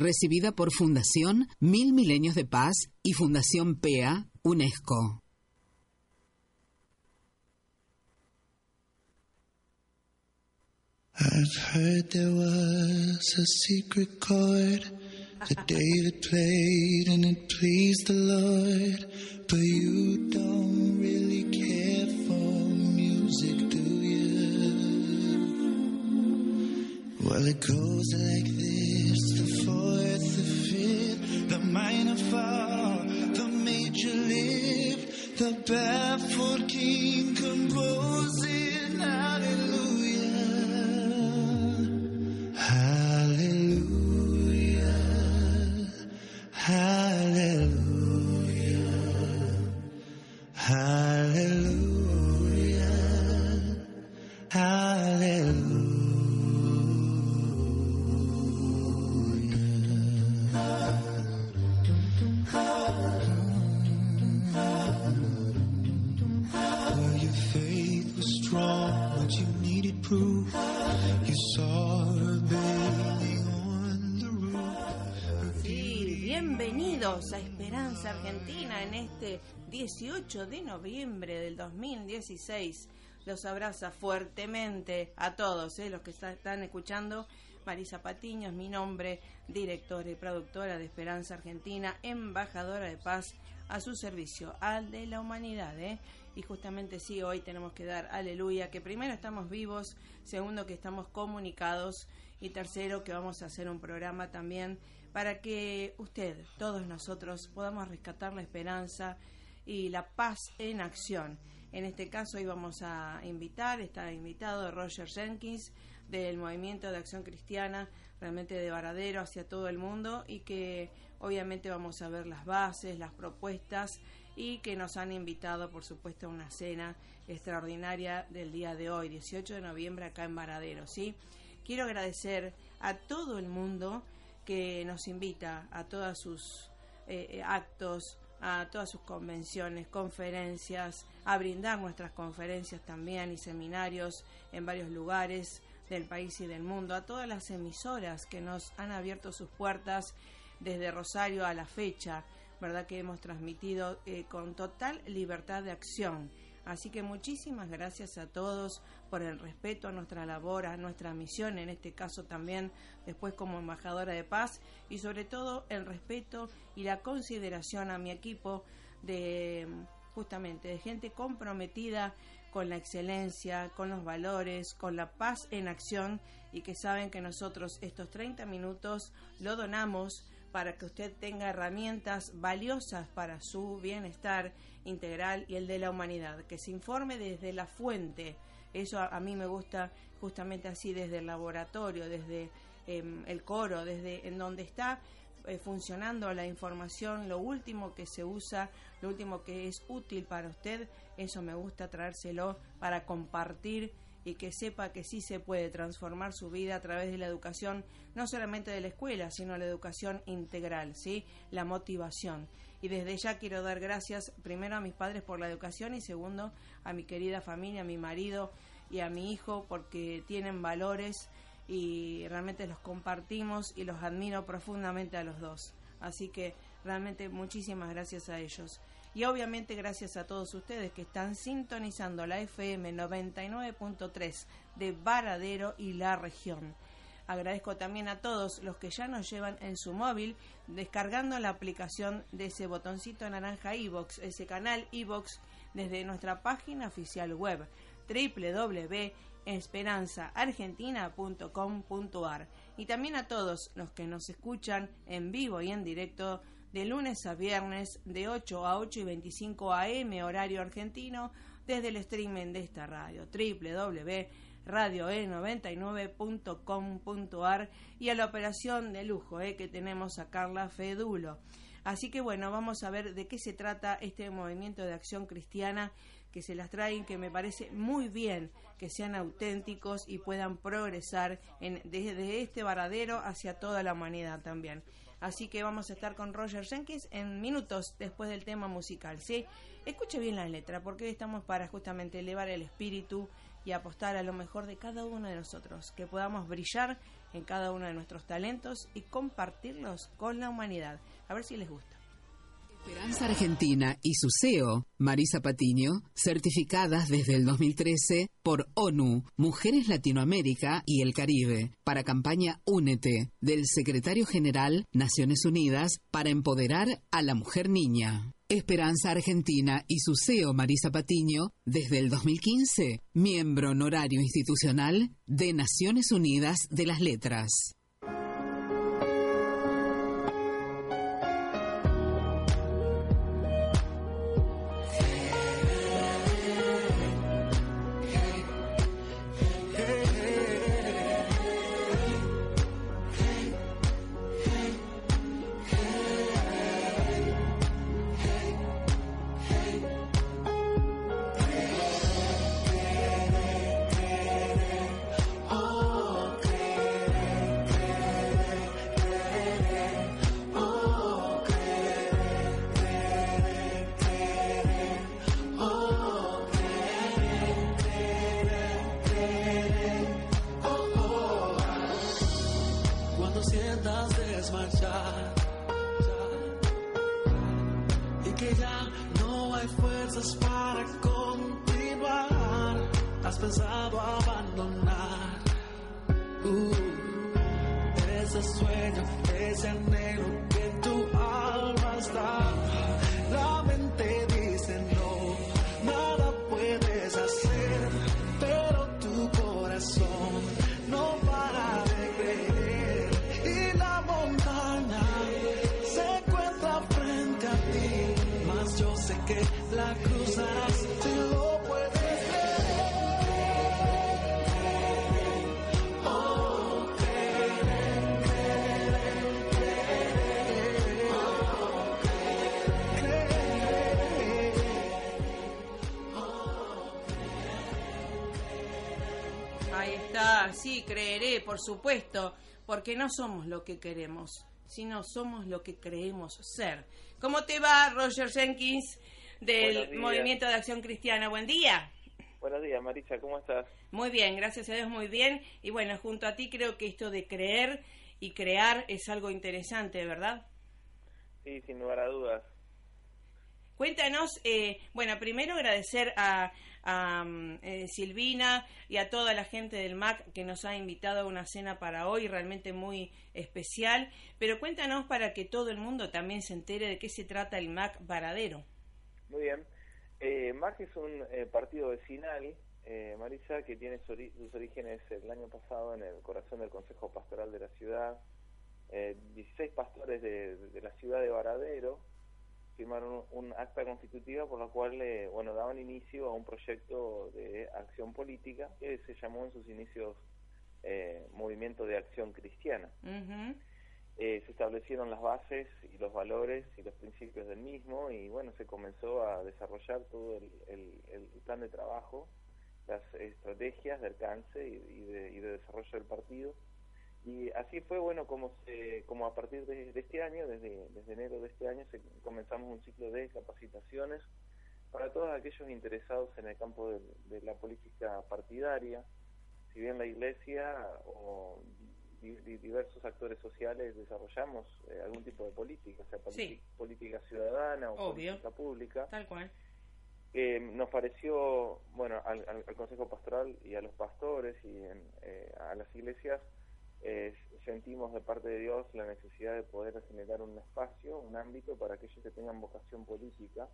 recibida por Fundación Mil Milenios de Paz y Fundación PEA UNESCO. I've heard there was a secret chord that David played and it pleased the Lord. But you don't really care for music, do you? Well, it goes like this the baffled king composing hallelujah. Este 18 de noviembre del 2016. Los abraza fuertemente a todos ¿eh? los que está- están escuchando. Marisa Patiño es mi nombre, directora y productora de Esperanza Argentina, embajadora de paz a su servicio, al de la humanidad. ¿eh? Y justamente sí, hoy tenemos que dar aleluya, que primero estamos vivos, segundo que estamos comunicados y tercero que vamos a hacer un programa también para que usted, todos nosotros, podamos rescatar la esperanza y la paz en acción. En este caso hoy vamos a invitar, está invitado Roger Jenkins del Movimiento de Acción Cristiana, realmente de Varadero hacia todo el mundo y que obviamente vamos a ver las bases, las propuestas y que nos han invitado por supuesto a una cena extraordinaria del día de hoy, 18 de noviembre acá en Varadero, ¿sí? Quiero agradecer a todo el mundo que nos invita a todos sus eh, eh, actos, a todas sus convenciones, conferencias, a brindar nuestras conferencias también y seminarios en varios lugares del país y del mundo, a todas las emisoras que nos han abierto sus puertas desde Rosario a la fecha, ¿verdad? Que hemos transmitido eh, con total libertad de acción. Así que muchísimas gracias a todos por el respeto a nuestra labor, a nuestra misión, en este caso también después como embajadora de paz y sobre todo el respeto y la consideración a mi equipo de justamente de gente comprometida con la excelencia, con los valores, con la paz en acción y que saben que nosotros estos 30 minutos lo donamos para que usted tenga herramientas valiosas para su bienestar integral y el de la humanidad, que se informe desde la fuente. Eso a, mí me gusta justamente así desde el laboratorio, desde eh, el coro, desde en donde está eh, funcionando la información, lo último que se usa, lo último que es útil para usted, eso me gusta traérselo para compartir y que sepa que sí se puede transformar su vida a través de la educación, no solamente de la escuela, sino la educación integral, ¿sí? La motivación. Y desde ya quiero dar gracias primero a mis padres por la educación y segundo a mi querida familia, a mi marido y a mi hijo porque tienen valores y realmente los compartimos y los admiro profundamente a los dos. Así que realmente muchísimas gracias a ellos. Y obviamente gracias a todos ustedes que están sintonizando la FM 99.3 de Varadero y la región. Agradezco también a todos los que ya nos llevan en su móvil descargando la aplicación de ese botoncito naranja iBox, ese canal iBox desde nuestra página oficial web www.esperanzaargentina.com.ar y también a todos los que nos escuchan en vivo y en directo de lunes a viernes de 8 a 8 y 25 am horario argentino desde el streaming de esta radio www.radioe99.com.ar y a la operación de lujo eh, que tenemos a Carla Fedulo. Así que bueno, vamos a ver de qué se trata este movimiento de acción cristiana que se las traen, que me parece muy bien que sean auténticos y puedan progresar en, desde este varadero hacia toda la humanidad también. Así que vamos a estar con Roger Jenkins en minutos después del tema musical, ¿sí? Escuche bien la letra, porque estamos para justamente elevar el espíritu y apostar a lo mejor de cada uno de nosotros, que podamos brillar en cada uno de nuestros talentos y compartirlos con la humanidad. A ver si les gusta. Esperanza Argentina y su CEO, Marisa Patiño, certificadas desde el 2013 por ONU, Mujeres Latinoamérica y el Caribe, para campaña Únete, del secretario general Naciones Unidas para empoderar a la mujer niña. Esperanza Argentina y su CEO Marisa Patiño, desde el 2015, miembro honorario institucional de Naciones Unidas de las Letras. Por supuesto, porque no somos lo que queremos, sino somos lo que creemos ser. ¿Cómo te va, Roger Jenkins, del Movimiento de Acción Cristiana? Buen día. Buenos días, Marisa, ¿cómo estás? Muy bien, gracias a Dios, muy bien. Y bueno, junto a ti creo que esto de creer y crear es algo interesante, ¿verdad? Sí, sin lugar a dudas. Cuéntanos, eh, bueno, primero agradecer a, a eh, Silvina y a toda la gente del MAC que nos ha invitado a una cena para hoy realmente muy especial. Pero cuéntanos para que todo el mundo también se entere de qué se trata el MAC Varadero. Muy bien. Eh, MAC es un eh, partido vecinal, eh, Marisa, que tiene sus orígenes el año pasado en el corazón del Consejo Pastoral de la ciudad. 16 pastores de, la ciudad de Varadero firmaron un acta constitutiva por la cual eh, bueno daban inicio a un proyecto de acción política que se llamó en sus inicios eh, Movimiento de Acción Cristiana. Eh, se establecieron las bases y los valores y los principios del mismo y bueno se comenzó a desarrollar todo el, plan de trabajo, las estrategias de alcance y, de, y de desarrollo del partido y así fue, bueno, como, se, como a partir de, este año, desde, desde enero de este año, se, comenzamos un ciclo de capacitaciones para todos aquellos interesados en el campo de, la política partidaria. Si bien la Iglesia o diversos actores sociales desarrollamos eh, algún tipo de política, o sea, política ciudadana o política pública. Tal cual. Eh, nos pareció, bueno, al, Consejo Pastoral y a los pastores y eh, a las iglesias, eh, sentimos de parte de Dios la necesidad de poder generar un espacio, un ámbito para aquellos que tengan vocación política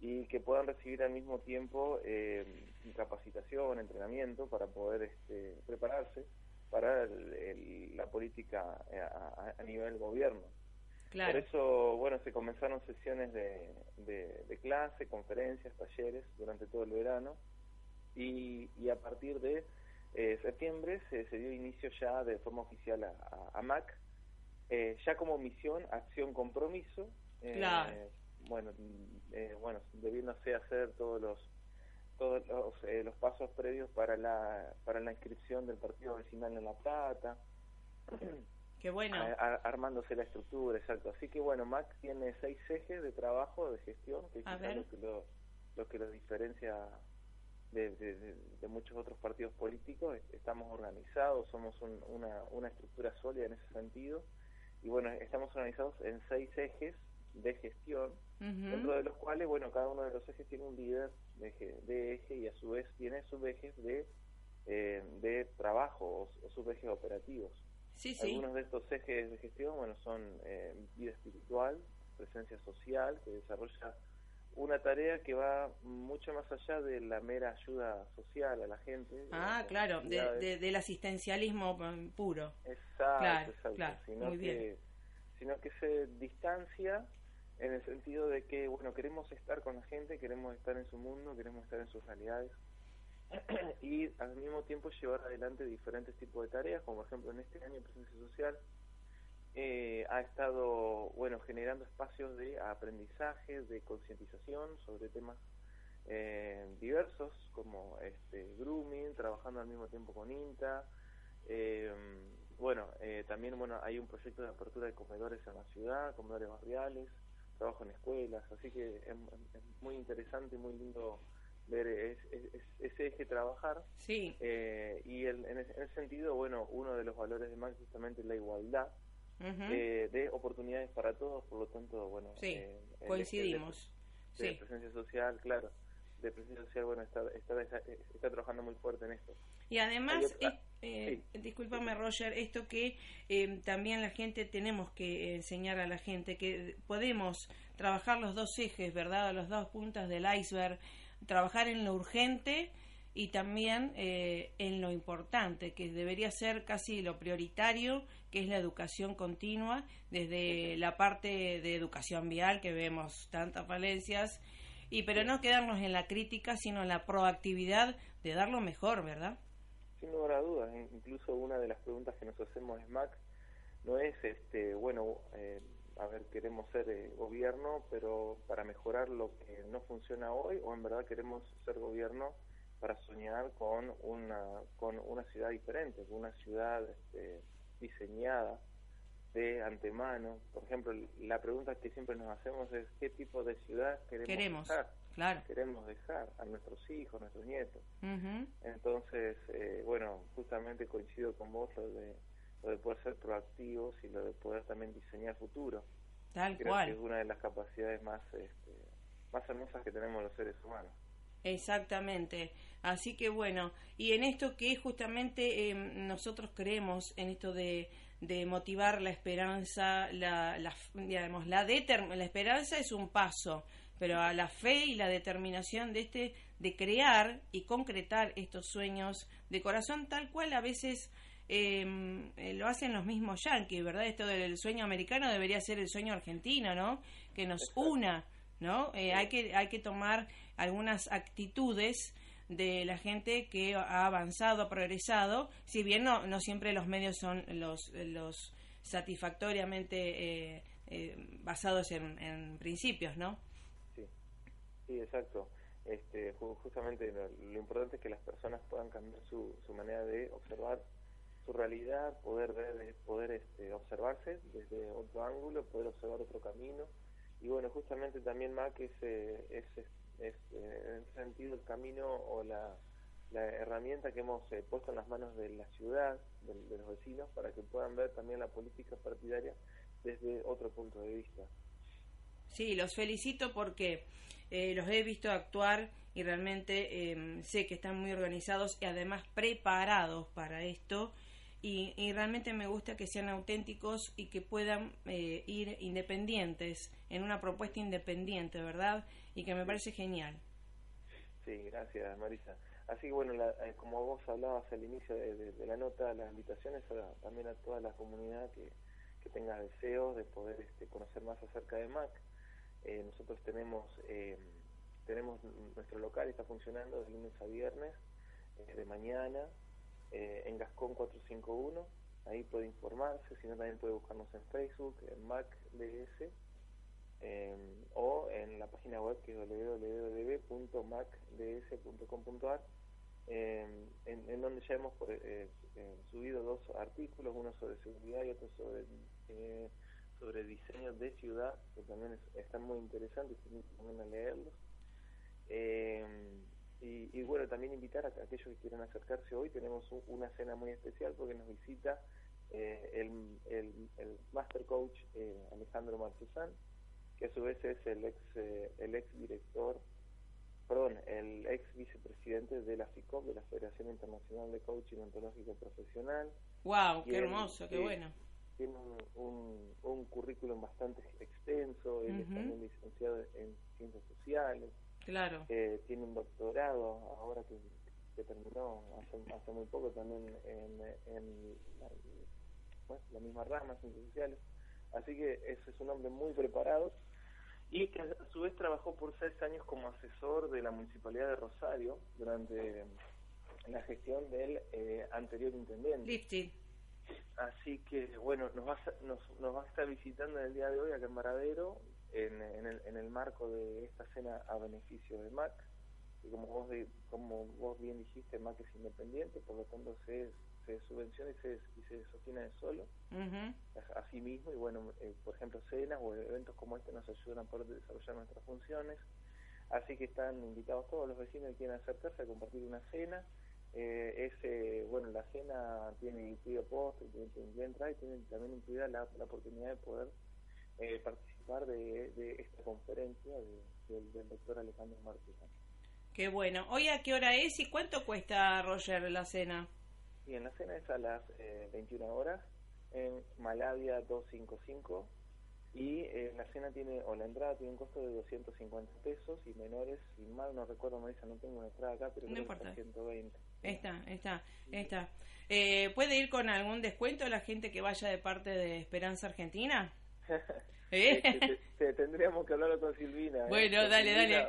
y que puedan recibir al mismo tiempo eh, capacitación, entrenamiento para poder este, prepararse para la política eh, a, nivel gobierno. Por eso, bueno, se comenzaron sesiones de, de, clase, conferencias, talleres durante todo el verano y, y a partir de eh, septiembre se, dio inicio ya de forma oficial a, MAC, eh, ya como misión, acción, compromiso. Eh, bueno, eh, bueno, debiéndose hacer todos los todos los, eh, los pasos previos para la para la inscripción del partido vecinal en La Plata. Qué bueno. armándose la estructura, exacto. Así que bueno, MAC tiene seis ejes de trabajo, de gestión, que es lo que lo, lo que lo diferencia de, muchos otros partidos políticos, estamos organizados, somos una, una estructura sólida en ese sentido, y bueno, estamos organizados en seis ejes de gestión, dentro de los cuales, bueno, cada uno de los ejes tiene un líder de eje, y a su vez tiene subejes de, eh, de trabajo o, subejes operativos. Algunos de estos ejes de gestión, bueno, son eh, vida espiritual, presencia social, que desarrolla una tarea que va mucho más allá de la mera ayuda social a la gente. Ah, claro, del asistencialismo puro. Exacto, exacto. sino, que, sino que se distancia en el sentido de que, bueno, queremos estar con la gente, queremos estar en su mundo, queremos estar en sus realidades. Y al mismo tiempo llevar adelante diferentes tipos de tareas, como por ejemplo en este año Presencia Social. Eh, ha estado bueno generando espacios de aprendizaje, de concientización sobre temas eh, diversos como este grooming, trabajando al mismo tiempo con INTA. Eh, bueno, también bueno hay un proyecto de apertura de comedores en la ciudad, comedores barriales, trabajo en escuelas, así que es, muy interesante, muy lindo ver ese eje trabajar. Sí. y en, ese, sentido, bueno, uno de los valores de Max justamente es la igualdad eh, de oportunidades para todos, por lo tanto, bueno, eh, coincidimos. De, presencia social, claro, de presencia social, bueno, está, está, trabajando muy fuerte en esto. Y además, eh, discúlpame Roger, esto que también la gente tenemos que enseñar a la gente, que podemos trabajar los dos ejes, ¿verdad? Los dos puntas del iceberg, trabajar en lo urgente y también en lo importante, que debería ser casi lo prioritario que es la educación continua, desde la parte de educación vial, que vemos tantas falencias, y pero no quedarnos en la crítica, sino en la proactividad de dar lo mejor, ¿verdad? Sin lugar a dudas, incluso una de las preguntas que nos hacemos es, Mac, no es, este bueno, eh, a ver, queremos ser eh, gobierno, pero para mejorar lo que no funciona hoy, o en verdad queremos ser gobierno para soñar con una, con una ciudad diferente, con una ciudad... Este, diseñada de antemano. Por ejemplo, la pregunta que siempre nos hacemos es qué tipo de ciudad queremos, dejar. Claro. Queremos dejar a nuestros hijos, a nuestros nietos. Entonces, eh, bueno, justamente coincido con vos lo de, lo de poder ser proactivos y lo de poder también diseñar futuro. Tal cual. Que es una de las capacidades más, este, más hermosas que tenemos los seres humanos. Exactamente. Así que bueno, y en esto que justamente em, nosotros creemos, en esto de, de motivar la esperanza, la, la, digamos, la, la esperanza es un paso, pero a la fe y la determinación de este, de crear y concretar estos sueños de corazón tal cual a veces em, eh, lo hacen los mismos yanquis, ¿verdad? Esto del sueño americano debería ser el sueño argentino, ¿no? Que nos una, ¿no? Eh, hay, que, hay que tomar algunas actitudes de la gente que ha avanzado, ha progresado, si bien no, no siempre los medios son los, los satisfactoriamente eh, eh, basados en, principios, ¿no? Sí, sí, exacto. Este, justamente lo, importante es que las personas puedan cambiar su, su manera de observar su realidad, poder ver, poder este, observarse desde otro ángulo, poder observar otro camino. Y bueno, justamente también Mac es, eh, es es eh, en ese sentido el camino o la, la herramienta que hemos eh, puesto en las manos de la ciudad, de, los vecinos, para que puedan ver también la política partidaria desde otro punto de vista. Sí, los felicito porque eh, los he visto actuar y realmente em, sé que están muy organizados y además preparados para esto. Y, y, realmente me gusta que sean auténticos y que puedan ir independientes, en una propuesta independiente, ¿verdad? y que me parece genial. Sí, gracias Marisa. Así que bueno, eh, como vos hablabas al inicio de, la nota, las invitaciones también a toda la comunidad que, que tenga deseos de poder este, conocer más acerca de MAC. Eh, nosotros tenemos eh, tenemos nuestro local, está funcionando de lunes a viernes, de mañana, en Gascón 451, ahí puede informarse, si no también puede buscarnos en Facebook, en MacDS Em, o en la página web que es www.macds.com.ar em, en, donde ya hemos eh, eh, subido dos artículos, uno sobre seguridad y otro sobre eh, sobre diseño de ciudad, que también están muy interesantes, también a leerlos. Em, Y, bueno, también invitar a, aquellos que quieran acercarse hoy. Tenemos una cena muy especial porque nos visita eh, el, el, Master Coach eh, Alejandro Marchesán, que a su vez es el ex, eh, el ex director, perdón, el ex vicepresidente de la FICOP, de la Federación Internacional de Coaching Ontológico Profesional. ¡Wow! ¡Qué hermoso! ¡Qué bueno! Tiene un, un, currículum bastante extenso, él es también licenciado en Ciencias Sociales. Claro. tiene un doctorado, ahora que, terminó hace, hace muy poco también en, en la misma rama, ciencias sociales. Así que ese es un hombre muy preparado y que a su vez trabajó por seis años como asesor de la Municipalidad de Rosario durante la gestión del eh, anterior intendente. Así que, bueno, nos va, a, nos, nos va a estar visitando en el día de hoy acá en Maradero en, en, el, en el marco de esta cena a beneficio de MAC. Y como vos, como vos bien dijiste, MAC es independiente, por lo tanto se se subvenciona y se, y se sostiene de solo, a, sí mismo, y bueno, eh, por ejemplo, cenas o eventos como este nos ayudan a poder desarrollar nuestras funciones, así que están invitados todos los vecinos que quieran acercarse a compartir una cena, eh, ese, bueno, la cena tiene incluido postre, tiene, entrada y tiene también incluida la, oportunidad de poder eh, participar de, esta conferencia del doctor Alejandro Márquez. Qué bueno. ¿Hoy a qué hora es y cuánto cuesta, Roger, la cena? Y en la cena es a las 21 eh, horas en Malavia 255 y eh, la cena tiene, o la entrada tiene un costo de 250 pesos y menores, si mal no recuerdo, Marisa, no tengo una entrada acá, pero no importa. 120. Está, está, está. Eh, ¿Puede ir con algún descuento la gente que vaya de parte de Esperanza Argentina? ¿Eh? tendríamos que hablarlo con Silvina. ¿eh? Bueno, dale, dale.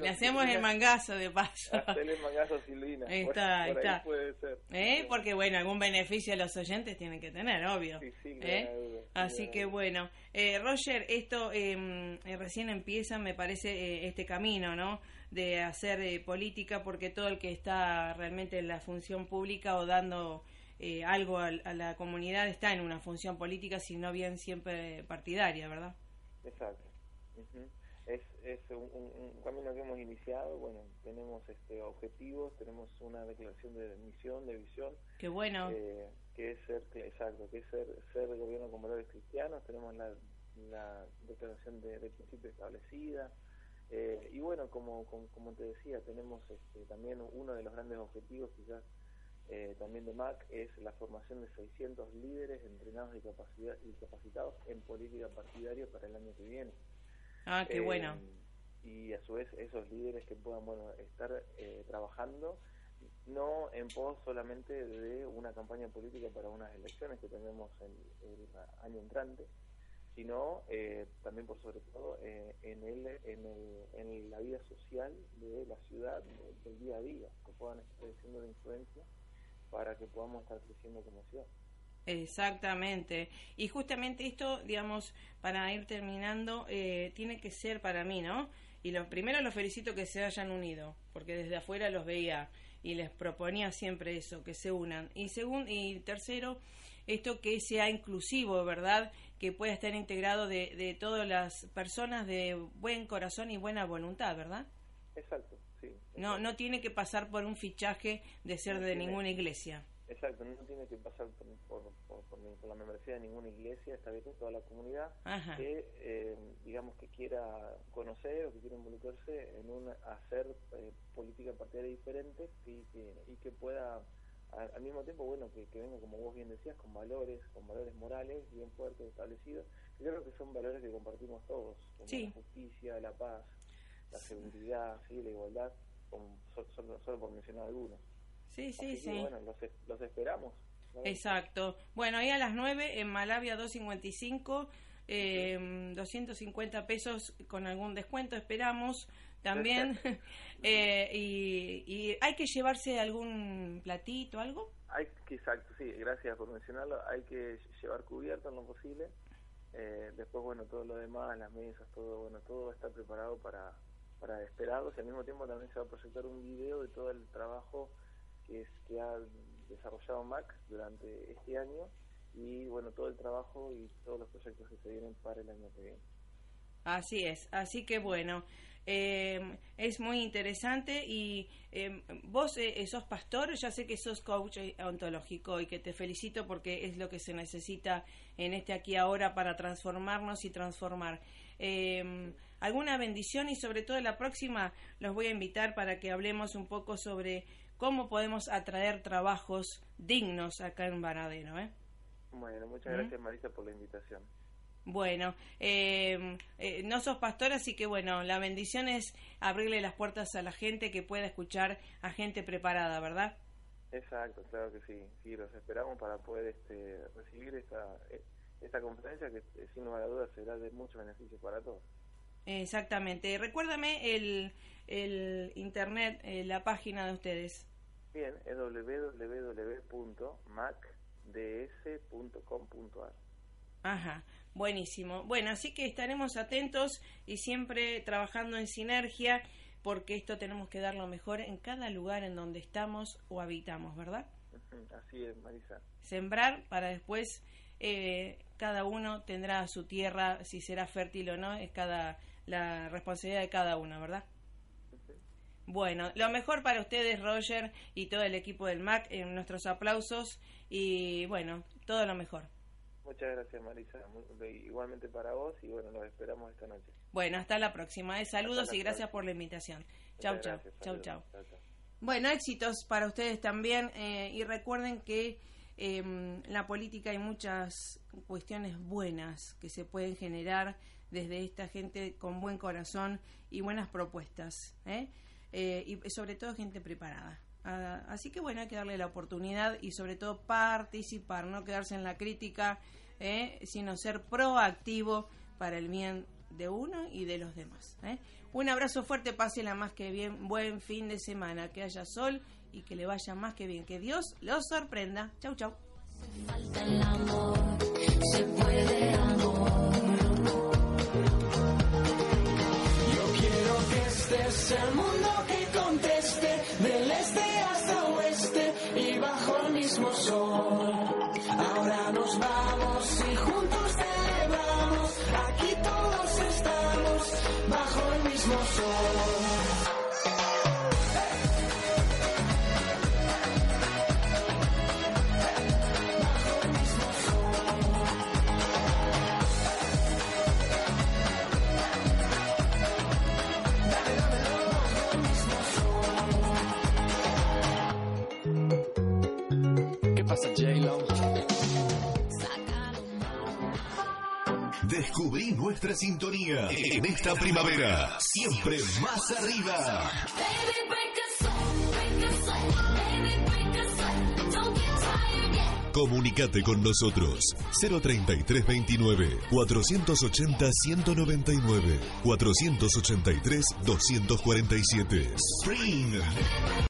Le, hacemos el mangazo de paso. Hacerle el mangazo a Silvina. Ahí está, está. Puede ser. ¿Eh? Porque, bueno, algún beneficio a los oyentes tienen que tener, obvio. Sí, sí, ¿Eh? Así que, bueno. Roger, esto em, recién empieza, me parece, este camino, ¿no? De hacer política, porque todo el que está realmente en la función pública o dando eh, algo a, la comunidad está en una función política, sino bien siempre partidaria, ¿verdad? Exacto. Es, es un, camino que hemos iniciado, bueno, tenemos este objetivos, tenemos una declaración de misión, de visión. Qué bueno. Eh, que es ser, exacto, que es ser, ser gobierno con valores cristianos, tenemos la, la declaración de, de principio establecida, eh, y bueno, como, como, como, te decía, tenemos este, también uno de los grandes objetivos quizás eh, también de MAC es la formación de 600 líderes entrenados y, capacidad, y capacitados en política partidaria para el año que viene. Ah, qué bueno. Eh, y a su vez esos líderes que puedan bueno estar eh, trabajando no en pos solamente de una campaña política para unas elecciones que tenemos el, el año entrante, sino también por sobre todo en, el, en, el, en la vida social de la ciudad, del día a día, que puedan estar siendo de influencia para que podamos estar creciendo como ciudad. Exactamente. Y justamente esto, digamos, para ir terminando, eh, tiene que ser para mí, ¿no? Y lo primero los felicito que se hayan unido, porque desde afuera los veía y les proponía siempre eso, que se unan. Y segundo y tercero, esto que sea inclusivo, ¿verdad? Que pueda estar integrado de, de todas las personas de buen corazón y buena voluntad, ¿verdad? Exacto. No, no tiene que pasar por un fichaje de ser de ninguna iglesia. Exacto, no tiene que pasar por, por, la membresía de ninguna iglesia, está bien toda la comunidad que, eh, digamos, que quiera conocer o que quiera involucrarse en un hacer eh, política partidaria diferente y que, y que pueda al mismo tiempo, bueno, que, venga, como vos bien decías, con valores, con valores morales bien fuertes, establecidos. Yo creo que son valores que compartimos todos, como la justicia, la paz, la seguridad, ¿sí? la igualdad solo, por mencionar algunos. Sí, sí, sí. bueno, los, esperamos. Exacto. Bueno, ahí a las 9 en Malavia 255, eh, 250 pesos con algún descuento, esperamos también. eh, y, y, hay que llevarse algún platito, algo. Hay que, exacto, sí, gracias por mencionarlo. Hay que llevar cubierto en lo posible. Eh, después, bueno, todo lo demás, las mesas, todo, bueno, todo está preparado para, para esperarlos y al mismo tiempo también se va a proyectar un video de todo el trabajo que, es, que ha desarrollado Mac durante este año y bueno, todo el trabajo y todos los proyectos que se vienen para el año que viene. Así es, así que bueno, Eh, es muy interesante y eh, vos eh, sos pastor, ya sé que sos coach ontológico y que te felicito porque es lo que se necesita en este aquí ahora para transformarnos y transformar. ¿Alguna bendición y sobre todo la próxima los voy a invitar para que hablemos un poco sobre cómo podemos atraer trabajos dignos acá en Varadero? Bueno, muchas gracias Marisa por la invitación. Bueno, eh, eh, no sos pastor, así que bueno, la bendición es abrirle las puertas a la gente que pueda escuchar a gente preparada, ¿verdad? Exacto, claro que sí. Sí, los esperamos para poder este, recibir esta, esta conferencia que eh, sin lugar a dudas será de mucho beneficio para todos. Exactamente. Recuérdame el, el internet, la página de ustedes. Bien, es www.macds.com.ar. Ajá. Buenísimo. Bueno, así que estaremos atentos y siempre trabajando en sinergia porque esto tenemos que dar lo mejor en cada lugar en donde estamos o habitamos, ¿verdad? Así es, Marisa. Sembrar para después eh, cada uno tendrá su tierra, si será fértil o no, es cada la responsabilidad de cada uno, ¿verdad? Bueno, lo mejor para ustedes, Roger, y todo el equipo del MAC, en nuestros aplausos y bueno, todo lo mejor. Muchas gracias, Marisa. Igualmente para vos y bueno, nos esperamos esta noche. Bueno, hasta la próxima. Eh. Saludos y gracias por la invitación. Chau, chau. Chau, chau. Bueno, éxitos para ustedes también eh, y recuerden que en em, la política hay muchas cuestiones buenas que se pueden generar desde esta gente con buen corazón y buenas propuestas. ¿eh? y sobre todo gente preparada. Ah, así que bueno, hay que darle la oportunidad y sobre todo participar, no quedarse en la crítica ¿eh? sino ser proactivo para el bien de uno y de los demás. ¿eh? Un abrazo fuerte, pásela más que bien, buen fin de semana, que haya sol y que le vaya más que bien, que Dios los sorprenda. Chau, chau. Que este el mundo que conteste, del este hasta oeste y bajo el mismo sol. Nuestra sintonía en esta primavera. Siempre más arriba. Comunicate con nosotros. 03329 480 199 483 247 Spring